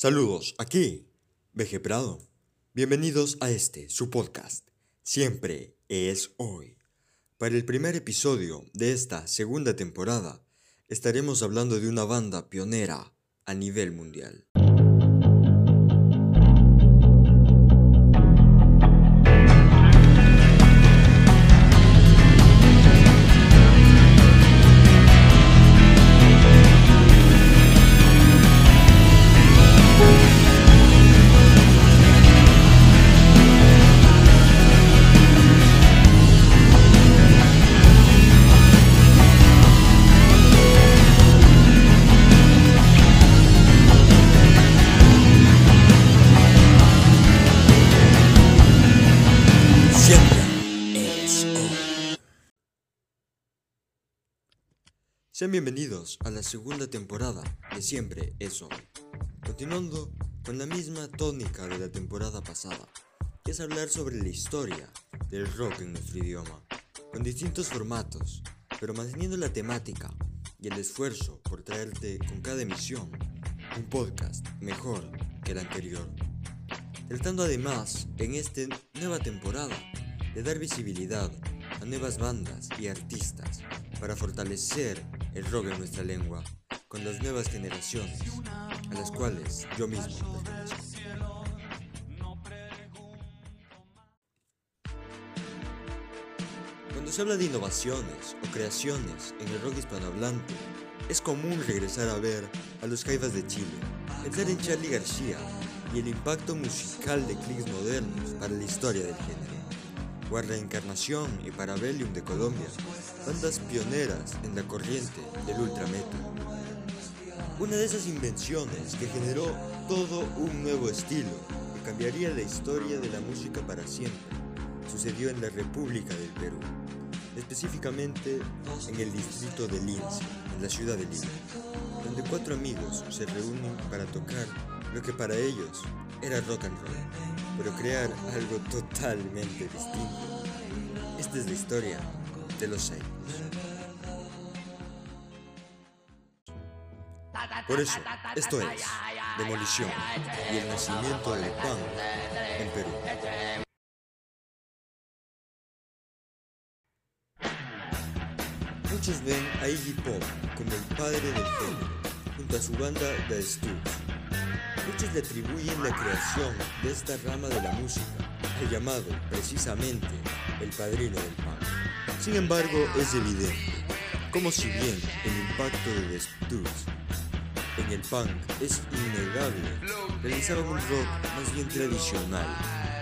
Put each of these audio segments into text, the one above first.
Saludos, aquí, Veje Prado. Bienvenidos a este, su podcast. Siempre es hoy. Para el primer episodio de esta segunda temporada, estaremos hablando de una banda pionera a nivel mundial. Sean bienvenidos a la segunda temporada de Siempre es hoy. Continuando con la misma tónica de la temporada pasada, que es hablar sobre la historia del rock en nuestro idioma, con distintos formatos, pero manteniendo la temática y el esfuerzo por traerte con cada emisión un podcast mejor que el anterior. Tratando además en esta nueva temporada de dar visibilidad a nuevas bandas y artistas para fortalecer el rock en nuestra lengua con las nuevas generaciones a las cuales yo mismo pertenezco. Cuando se habla de innovaciones o creaciones en el rock hispanohablante, es común regresar a ver a los Jaivas de Chile, pensar en Charlie García y el impacto musical de clics modernos para la historia del género. O a Reencarnación y Parabellum de Colombia, bandas pioneras en la corriente del ultrametal. Una de esas invenciones que generó todo un nuevo estilo que cambiaría la historia de la música para siempre sucedió en la República del Perú, específicamente en el distrito de Lince, en la ciudad de Lima, donde cuatro amigos se reúnen para tocar lo que para ellos era rock and roll, pero crear algo totalmente distinto. Esta es la historia de los seis. Por eso, esto es Demolición y el nacimiento del punk en Perú. Muchos ven a Iggy Pop como el padre del género, junto a su banda The Stooges. Muchos le atribuyen la creación de esta rama de la música, el llamado precisamente el padrino del punk. Sin embargo, es evidente, como si bien el impacto de The Stooges en el punk es innegable, realizaban un rock más bien tradicional,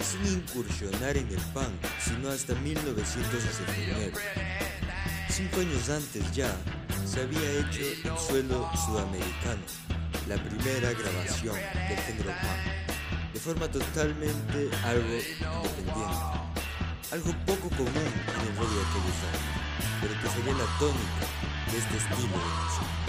sin incursionar en el punk, sino hasta 1969. Cinco años antes ya se había hecho en suelo sudamericano la primera grabación del género punk, de forma totalmente algo independiente, algo poco común en el rock de aquellos pero que sería la tónica de este estilo de.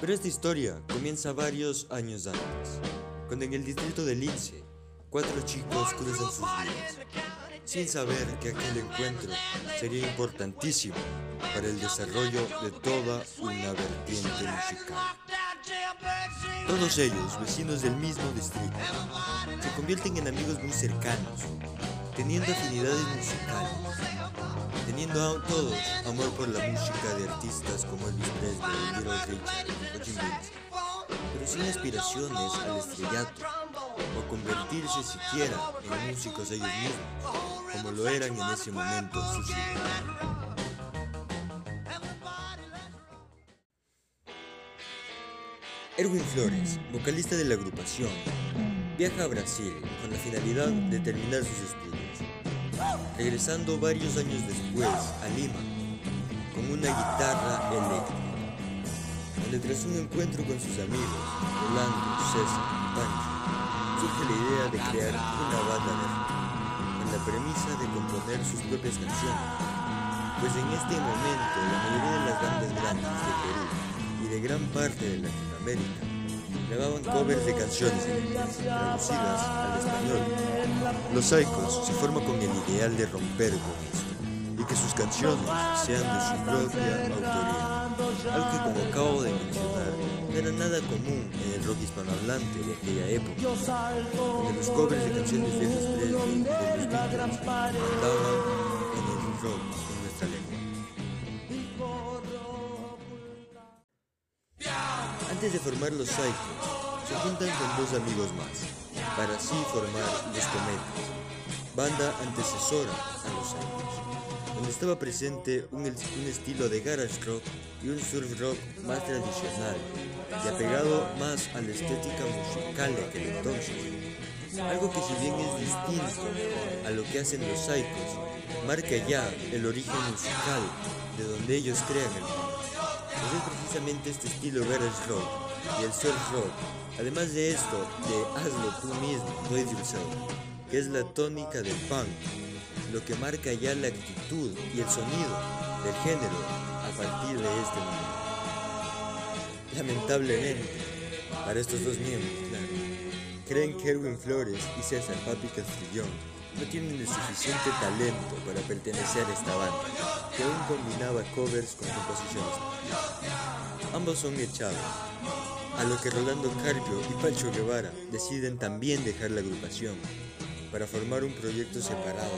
Pero esta historia comienza varios años antes, cuando en el distrito de Lince, cuatro chicos cruzan sus vidas, sin saber que aquel encuentro sería importantísimo para el desarrollo de toda una vertiente musical. Todos ellos, vecinos del mismo distrito, se convierten en amigos muy cercanos, teniendo afinidades musicales, teniendo a todos amor por la música de artistas como Elvis Presley, Little Richard Jim pero sin aspiraciones al estrellato o convertirse siquiera en músicos ellos mismos, como lo eran en ese momento sus hijos. Erwin Flores, vocalista de la agrupación, viaja a Brasil con la finalidad de terminar sus estudios, regresando varios años después a Lima con una guitarra eléctrica, donde tras un encuentro con sus amigos, Rolando, César y Pancho, la idea de crear una banda de rock, con la premisa de componer sus propias canciones, pues en este momento la mayoría de las bandas grandes de Perú y de gran parte de Latinoamérica grababan covers de canciones en traducidas al español. Los Psychos se forman con el ideal de romper con esto y que sus canciones sean de su propia autoría, algo que como acabo de mencionar no era nada común en el rock hispanohablante de aquella época, donde los covers de canciones de Elvis Presley de los Beatles mandaban en el rock en nuestra lengua. Antes de formar los Psychos, se juntan con dos amigos más, para así formar los Cometas, banda antecesora a los Psychos, donde estaba presente un, estilo de garage rock y un surf rock más tradicional y apegado más a la estética musical de aquel entonces. Algo que si bien es distinto a lo que hacen los Psychos, marca ya el origen musical de donde ellos crean el punk. Pues es precisamente este estilo garage rock y el surf rock, además de esto de hazlo tú mismo, do it yourself, que es la tónica del punk, lo que marca ya la actitud y el sonido del género a partir de este momento. Lamentablemente, para estos dos miembros, claro, creen que Erwin Flores y César Papi Castrillón no tienen el suficiente talento para pertenecer a esta banda, que aún combinaba covers con composiciones. Ambos son echados, a lo que Rolando Carpio y Pancho Guevara deciden también dejar la agrupación para formar un proyecto separado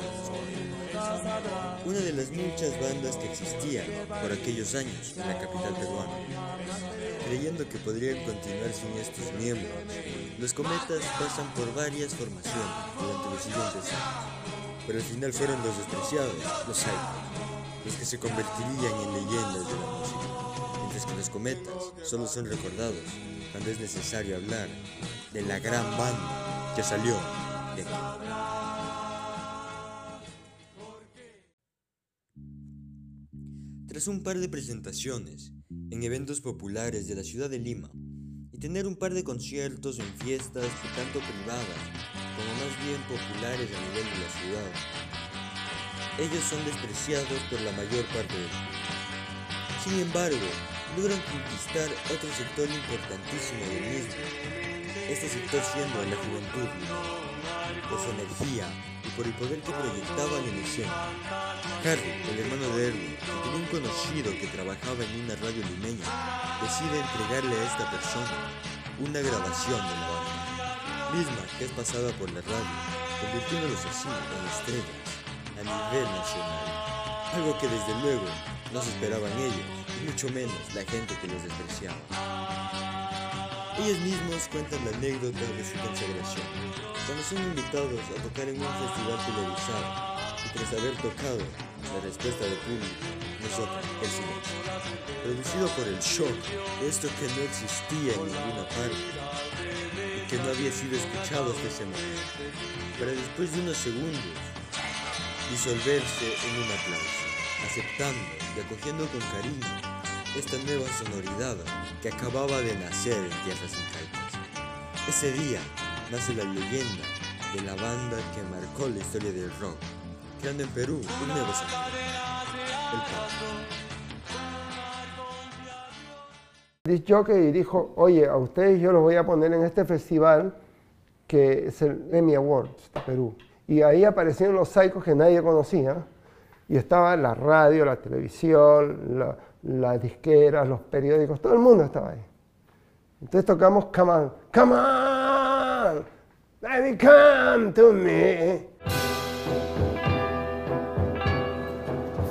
Una de las muchas bandas que existían por aquellos años en la capital peruana. Creyendo que podrían continuar sin estos miembros, los cometas pasan por varias formaciones durante los siguientes años, pero al final fueron los despreciados, los Psychos, los que se convertirían en leyendas de la música, mientras que los cometas solo son recordados cuando es necesario hablar de la gran banda que salió de. Tras un par de presentaciones en eventos populares de la ciudad de Lima y tener un par de conciertos en fiestas tanto privadas como más bien populares a nivel de la ciudad, ellos son despreciados por la mayor parte del mundo. Sin embargo, logran conquistar otro sector importantísimo del mismo, este sector siendo la juventud, por su energía y por el poder que proyectaban en escena. Harry, el hermano de Erwin, que tenía un conocido que trabajaba en una radio limeña, decide entregarle a esta persona una grabación de la banda, misma que es pasada por la radio, convirtiéndolos así en estrellas a nivel nacional, algo que desde luego no se esperaban ellos, y mucho menos la gente que los despreciaba. Ellos mismos cuentan la anécdota de su consagración, cuando son invitados a tocar en un festival televisado y tras haber tocado, la respuesta del público es otra, el silencio. Producido por el shock de esto que no existía en ninguna parte y que no había sido escuchado hasta ese momento, para después de unos segundos disolverse en un aplauso, aceptando y acogiendo con cariño esta nueva sonoridad que acababa de nacer en tierras incaitas. Ese día nace la leyenda de la banda que marcó la historia del rock, creando en Perú un nuevo sonido, el. Disc Jockey dijo, oye, a ustedes yo los voy a poner en este festival que es el Emmy Awards de Perú. Y ahí aparecieron los psychos que nadie conocía. Y estaba la radio, la televisión, la, las disqueras, los periódicos, todo el mundo estaba ahí. Entonces tocamos Come On, Come On, Baby Come to Me.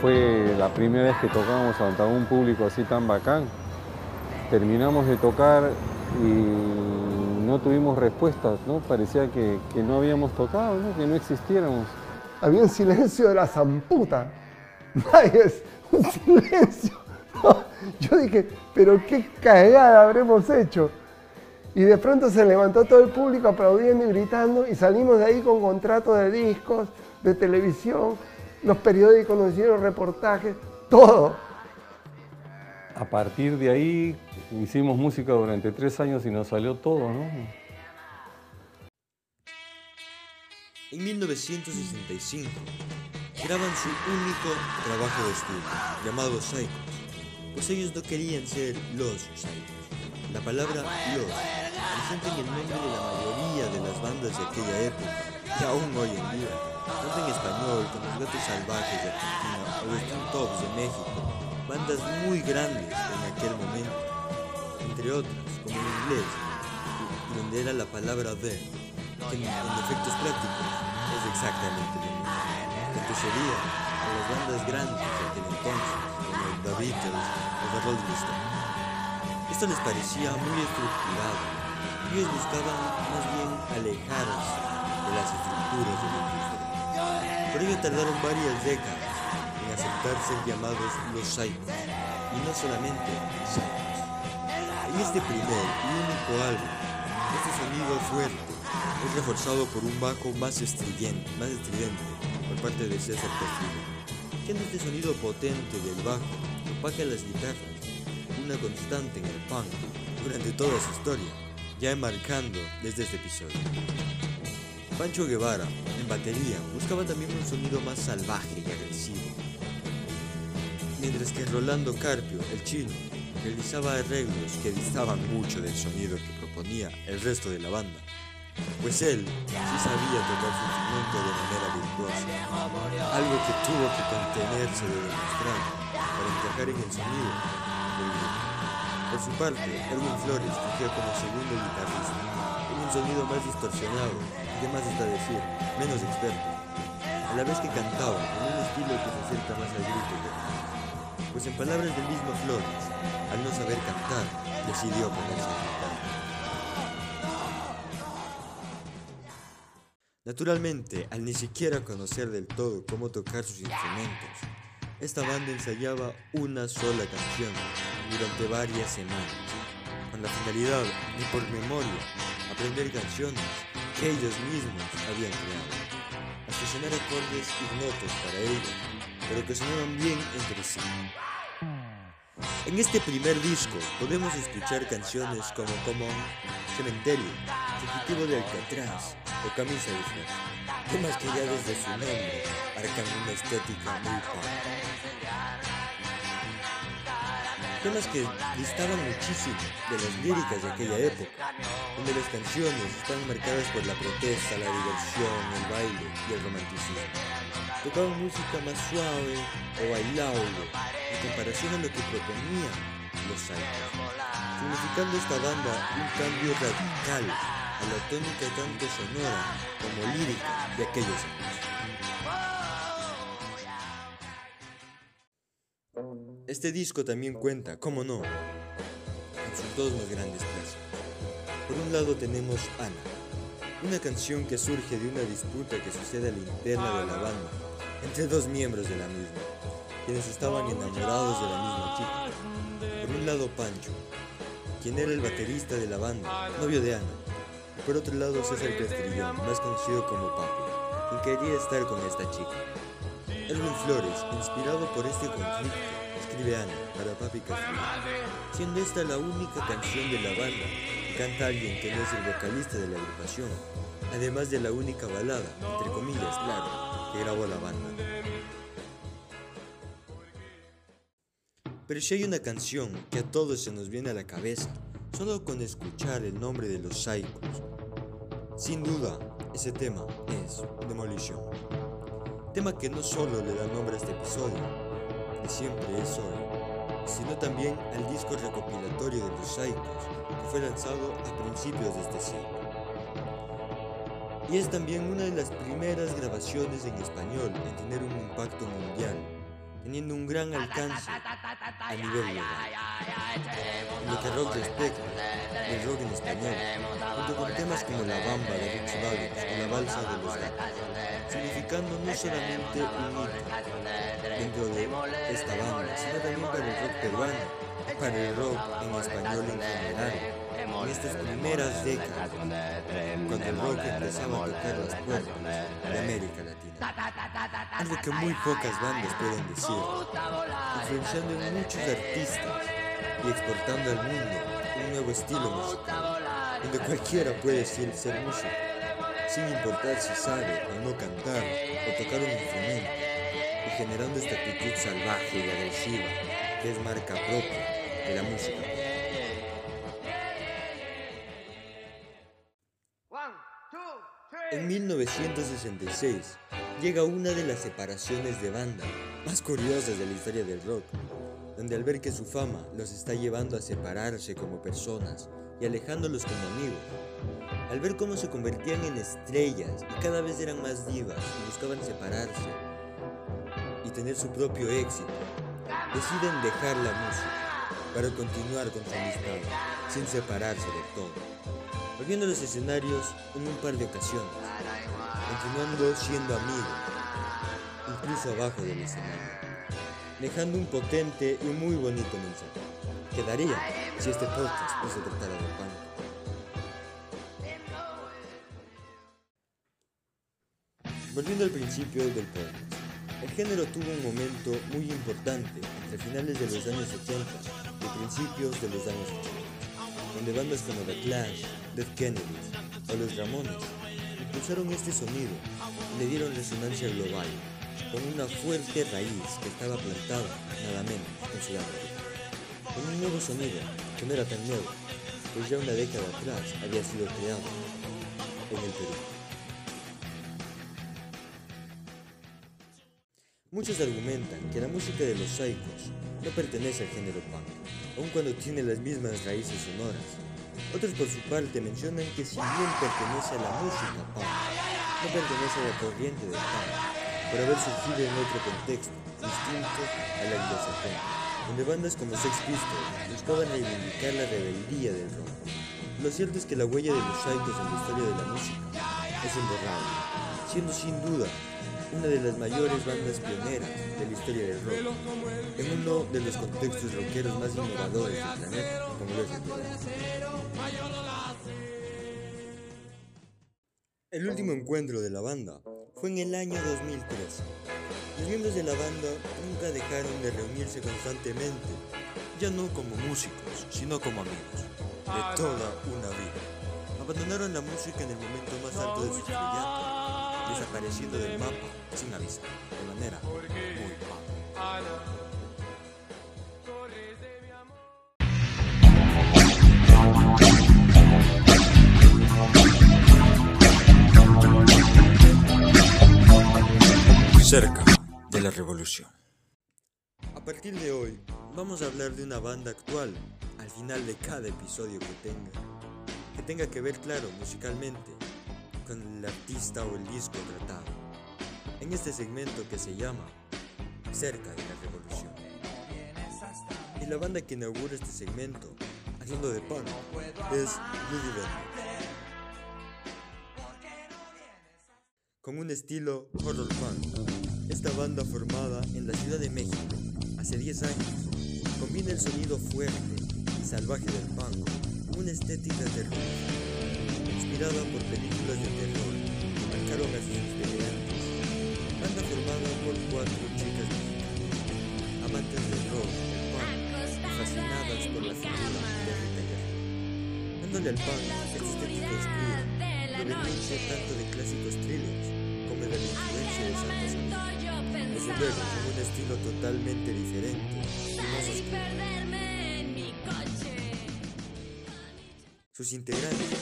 Fue la primera vez que tocamos ante un público así tan bacán. Terminamos de tocar y no tuvimos respuestas, ¿no? Parecía que, que no habíamos tocado, ¿no? que no existiéramos. Había un silencio de la zamputa. Nadie, un silencio. Yo dije, pero qué cagada habremos hecho. Y de pronto se levantó todo el público aplaudiendo y gritando y salimos de ahí con contratos de discos, de televisión, los periódicos nos hicieron reportajes, todo. A partir de ahí hicimos música durante tres años y nos salió todo, ¿no? En 1965 graban su único trabajo de estudio, llamado Psychos, pues ellos no querían ser los Psychos. La palabra los presenta en el nombre de la mayoría de las bandas de aquella época y aún hoy en día. tanto en español como Los Gatos Salvajes de Argentina o Los Tops de México, bandas muy grandes en aquel momento, entre otras, como en inglés, donde era la palabra de, que en, efectos prácticos es exactamente lo mismo. Tanto sería a las bandas grandes de aquel entonces, como The Beatles o The Rolling Stones. Esto les parecía muy estructurado. Ellos buscaban más bien alejarse de las estructuras de la industria. Por ello tardaron varias décadas en aceptar ser llamados los psychos, y no solamente psychos. En este primer y único álbum, este sonido fuerte es reforzado por un bajo más estridente, más estridente por parte de César Castillo, siendo este sonido potente del bajo opaca las guitarras, una constante en el punk durante toda su historia, ya enmarcando desde este episodio. Pancho Guevara, en batería, buscaba también un sonido más salvaje y agresivo, mientras que Rolando Carpio, el chino, realizaba arreglos que distaban mucho del sonido que proponía el resto de la banda, pues él sí sabía tocar su instrumento de manera virtuosa, algo que tuvo que contenerse de demostrar para encajar en el sonido del grupo. Por su parte, Erwin Flores fungió como segundo guitarrista, con un sonido más distorsionado y más está decir, menos experto, a la vez que cantaba en un estilo que se acerca más al grito que pues en palabras del mismo Flores, al no saber cantar, decidió ponerse a cantar. Naturalmente, al ni siquiera conocer del todo cómo tocar sus instrumentos, esta banda ensayaba una sola canción durante varias semanas, con la finalidad de por memoria aprender canciones que ellos mismos habían creado, hasta sonar acordes ignotos para ellos, pero que sonaban bien entre sí. En este primer disco podemos escuchar canciones como Common, Cementerio, Fugitivo de Alcatraz o Camisa de Fuerza, temas que ya desde su nombre marcan una estética muy pop. Temas que distaban muchísimo de las líricas de aquella época, donde las canciones están marcadas por la protesta, la diversión, el baile y el romanticismo. Tocaban música más suave o bailable en comparación a lo que proponían los Psychos, significando esta banda un cambio radical a la tónica tanto sonora como lírica de aquellos años. Este disco también cuenta, como no, con sus dos más grandes clásicos. Por un lado tenemos Ana, una canción que surge de una disputa que sucede a la interna de la banda entre dos miembros de la misma, quienes estaban enamorados de la misma chica. Por un lado Pancho, quien era el baterista de la banda, novio de Ana, por otro lado César Castrillón, más conocido como Papi, quien quería estar con esta chica. Erwin Flores, inspirado por este conflicto, escribe Ana para Papi Castrillón, siendo esta la única canción de la banda que canta alguien que no es el vocalista de la agrupación, además de la única balada, entre comillas, claro, que grabó la banda. Pero si hay una canción que a todos se nos viene a la cabeza, solo con escuchar el nombre de los Psychos, sin duda, ese tema es Demolition. Tema que no solo le da nombre a este episodio, de siempre es hoy, sino también al disco recopilatorio de los Psychos, que fue lanzado a principios de este siglo. Y es también una de las primeras grabaciones en español en tener un impacto mundial, teniendo un gran alcance a nivel global. Que rock respecta, el rock en español, junto con temas como La Bamba de Rich o La Balsa de los Gatos, significando no solamente un hito dentro de esta banda, sino también para el rock peruano, para el rock en español en general, en estas primeras décadas, cuando el rock empezaba a tocar las puertas de América Latina. Algo que muy pocas bandas pueden decir, influenciando en muchos artistas y exportando al mundo un nuevo estilo musical, donde cualquiera puede ser, ser músico, sin importar si sabe o no cantar o tocar un instrumento, y generando esta actitud salvaje y agresiva que es marca propia de la música. En 1966 llega una de las separaciones de banda más curiosas de la historia del rock, donde al ver que su fama los está llevando a separarse como personas y alejándolos como amigos, al ver cómo se convertían en estrellas y cada vez eran más divas y buscaban separarse y tener su propio éxito, deciden dejar la música para continuar con su amistad sin separarse de todo, volviendo a los escenarios en un par de ocasiones, continuando siendo amigos, incluso abajo del escenario, dejando un potente y muy bonito mensaje. Quedaría si este podcast no se tratara de punk. Volviendo al principio del podcast, el género tuvo un momento muy importante entre finales de los años 80 y principios de los años 80, donde bandas como The Clash, Dead Kennedys o Los Ramones impulsaron este sonido y le dieron resonancia global, con una fuerte raíz que estaba plantada nada menos en Sudamérica. Con un nuevo sonido que no era tan nuevo, pues ya una década atrás había sido creado en el Perú. Muchos argumentan que la música de los Psychos no pertenece al género punk, aun cuando tiene las mismas raíces sonoras. Otros por su parte mencionan que si bien pertenece a la música punk, no pertenece a la corriente del punk, por haber surgido en otro contexto, distinto a la anglosajona, donde bandas como Sex Pistols buscaban reivindicar la rebeldía del rock. Lo cierto es que la huella de los Psychos en la historia de la música es imborrable, siendo sin duda una de las mayores bandas pioneras de la historia del rock, en uno de los contextos rockeros más innovadores del planeta, como lo es el. El último encuentro de la banda fue en el año 2013. Los miembros de la banda nunca dejaron de reunirse constantemente, ya no como músicos, sino como amigos, de toda una vida. Abandonaron la música en el momento más alto de su estrellato, desapareciendo del mapa sin avisar, de manera Cerca de la revolución. A partir de hoy, vamos a hablar de una banda actual, al final de cada episodio que tenga, que tenga que ver, claro, musicalmente, con el artista o el disco tratado, en este segmento que se llama Cerca de la Revolución. Y la banda que inaugura este segmento, hablando de punk, es Bloody Vendors. Con un estilo horror punk, esta banda formada en la Ciudad de México hace 10 años combina el sonido fuerte y salvaje del punk con una estética terrorífica, inspirada por películas de terror que marcaron a sus integrantes. Banda formada por cuatro chicas mexicanas, amantes del rock, el punk y fascinadas por la figura de Rita dándole al punk estética oscura, proveniente tanto de clásicos thrillers como de la influencia de Santa Sofía. Desde luego, con un estilo totalmente diferente y. Sus integrantes,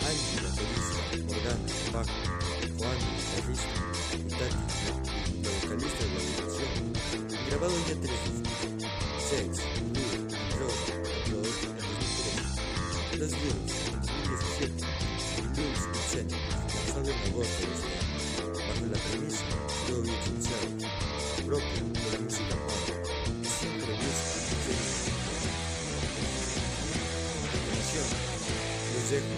Ángel, baterista, Morgana, bajo, Juan, guitarrista, Tati, la vocalista de la agrupación, grabado ya tres discos, Sex, a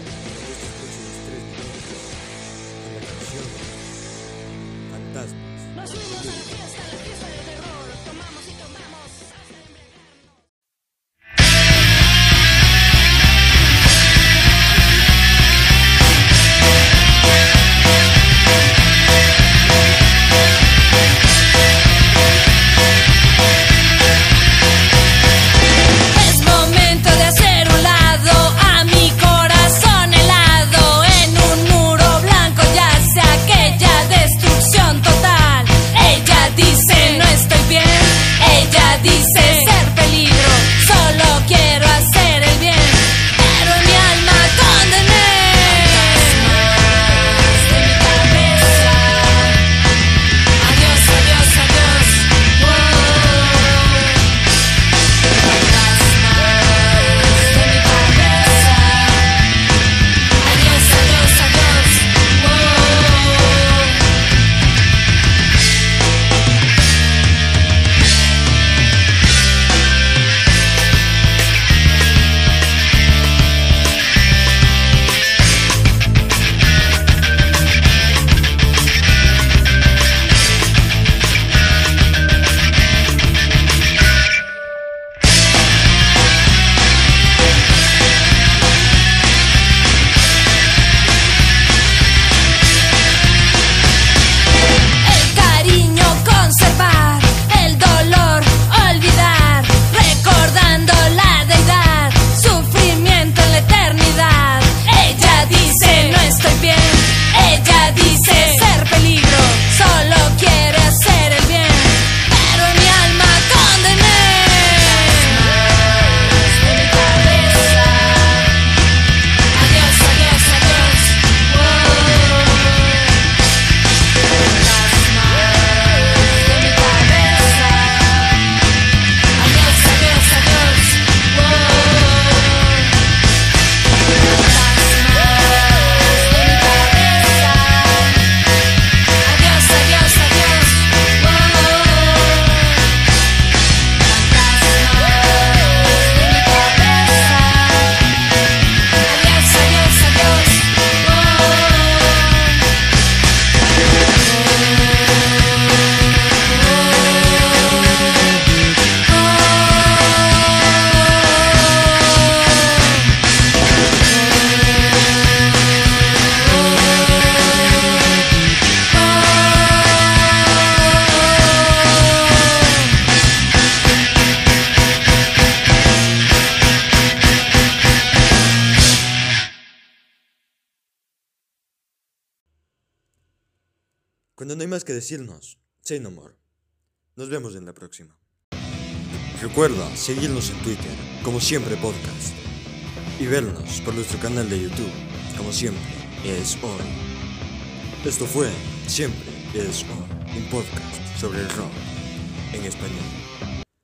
No hay más que decirnos, say no more. Nos vemos en la próxima. Recuerda seguirnos en Twitter, como siempre podcast, y vernos por nuestro canal de YouTube, como siempre es hoy. Esto fue Siempre es hoy, un podcast sobre el rock en español.